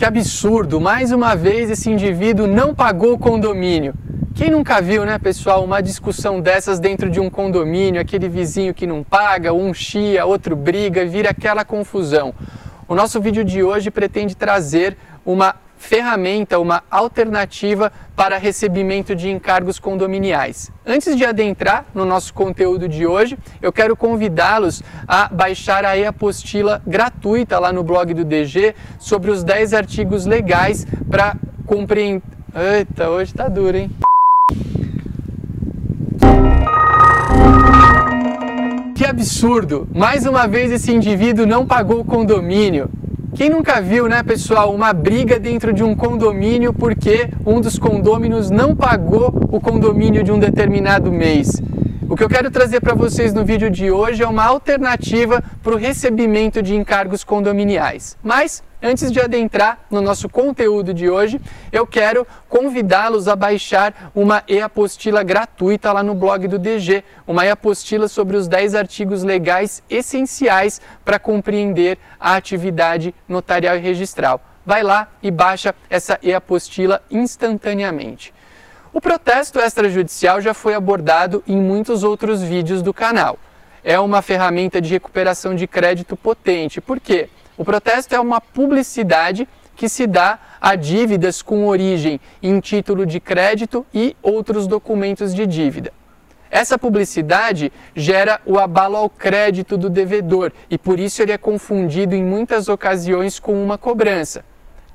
Que absurdo! Mais uma vez esse indivíduo não pagou o condomínio. Quem nunca viu, né, pessoal, uma discussão dessas dentro de um condomínio, aquele vizinho que não paga, um chia, outro briga, vira aquela confusão. O nosso vídeo de hoje pretende trazer uma ferramenta, uma alternativa para recebimento de encargos condominiais. Antes de adentrar no nosso conteúdo de hoje, eu quero convidá-los a baixar a e-apostila gratuita lá no blog do DG sobre os 10 artigos legais para compreender. Eita, hoje tá duro, hein? Que absurdo! Mais uma vez esse indivíduo não pagou o condomínio. Quem nunca viu, né, pessoal, uma briga dentro de um condomínio porque um dos condôminos não pagou o condomínio de um determinado mês? Que eu quero trazer para vocês no vídeo de hoje é uma alternativa para o recebimento de encargos condominiais. Mas Antes de adentrar no nosso conteúdo de hoje, eu quero convidá-los a baixar uma e-apostila gratuita lá no blog do DG, uma e-apostila sobre os 10 artigos legais essenciais para compreender a atividade notarial e registral. Vai lá e baixa essa e-apostila instantaneamente. O protesto extrajudicial já foi abordado em muitos outros vídeos do canal. É uma ferramenta de recuperação de crédito potente. Por quê? O protesto é uma publicidade que se dá a dívidas com origem em título de crédito e outros documentos de dívida. Essa publicidade gera o abalo ao crédito do devedor e por isso ele é confundido em muitas ocasiões com uma cobrança.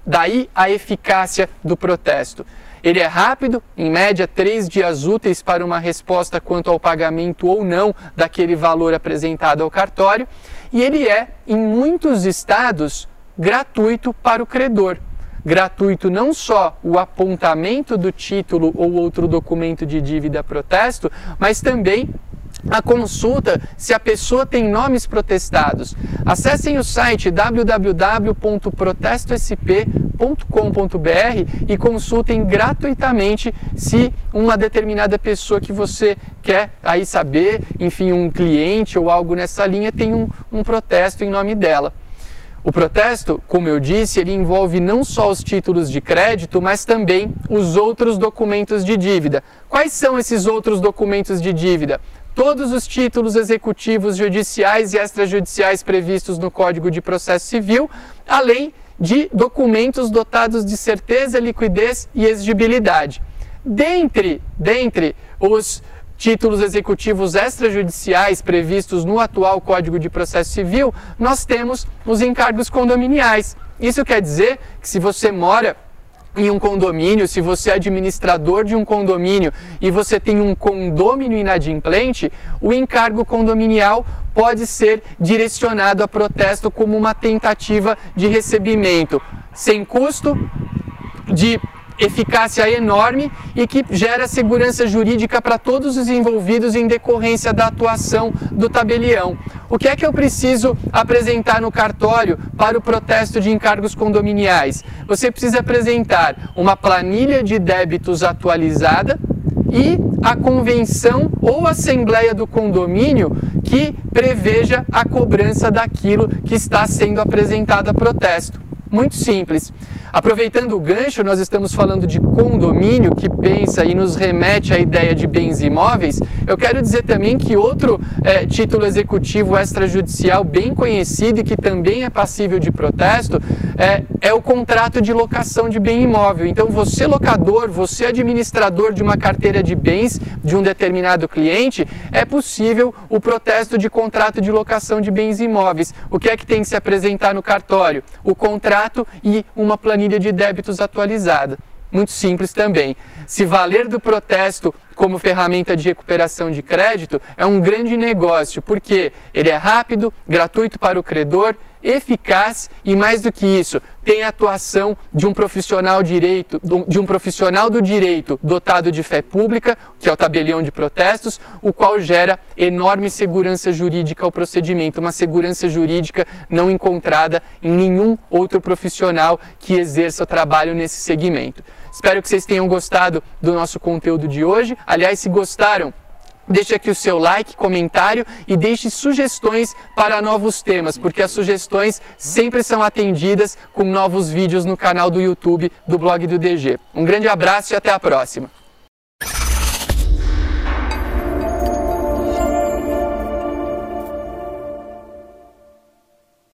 Daí a eficácia do protesto. Ele é rápido, em média três dias úteis para uma resposta quanto ao pagamento ou não daquele valor apresentado ao cartório, e ele é, em muitos estados, gratuito para o credor. Gratuito não só o apontamento do título ou outro documento de dívida protesto, mas também a consulta se a pessoa tem nomes protestados. Acessem o site www.protestosp.com.br e consultem gratuitamente se uma determinada pessoa que você quer aí saber, enfim, um cliente ou algo nessa linha tem um, um protesto em nome dela. O protesto, como eu disse, ele envolve não só os títulos de crédito, mas também os outros documentos de dívida. Quais são esses outros documentos de dívida? todos os títulos executivos judiciais e extrajudiciais previstos no Código de Processo Civil, além de documentos dotados de certeza, liquidez e exigibilidade. Dentre, dentre os títulos executivos extrajudiciais previstos no atual Código de Processo Civil, nós temos os encargos condominiais. Isso quer dizer que se você mora em um condomínio, se você é administrador de um condomínio e você tem um condômino inadimplente, o encargo condominial pode ser direcionado a protesto como uma tentativa de recebimento sem custo, de eficácia enorme e que gera segurança jurídica para todos os envolvidos em decorrência da atuação do tabelião. O que é que eu preciso apresentar no cartório para o protesto de encargos condominiais? Você precisa apresentar uma planilha de débitos atualizada e a convenção ou assembleia do condomínio que preveja a cobrança daquilo que está sendo apresentado a protesto. Muito simples. Aproveitando o gancho, nós estamos falando de condomínio que pensa e nos remete à ideia de bens imóveis. Eu quero dizer também que outro é, título executivo extrajudicial bem conhecido e que também é passível de protesto é, é o contrato de locação de bem imóvel. Então, você locador, você administrador de uma carteira de bens de um determinado cliente, é possível o protesto de contrato de locação de bens imóveis. O que é que tem que se apresentar no cartório? O contrato e uma planilha planilha de débitos atualizada. Muito simples também. Se valer do protesto como ferramenta de recuperação de crédito é um grande negócio, porque ele é rápido, gratuito para o credor, eficaz e mais do que isso, tem a atuação de um profissional direito, de um profissional do direito dotado de fé pública, que é o tabelião de protestos, o qual gera enorme segurança jurídica ao procedimento, uma segurança jurídica não encontrada em nenhum outro profissional que exerça o trabalho nesse segmento. Espero que vocês tenham gostado do nosso conteúdo de hoje. Aliás, se gostaram, Deixe aqui o seu like, comentário e deixe sugestões para novos temas, porque as sugestões sempre são atendidas com novos vídeos no canal do YouTube do blog do DG. Um grande abraço e até a próxima!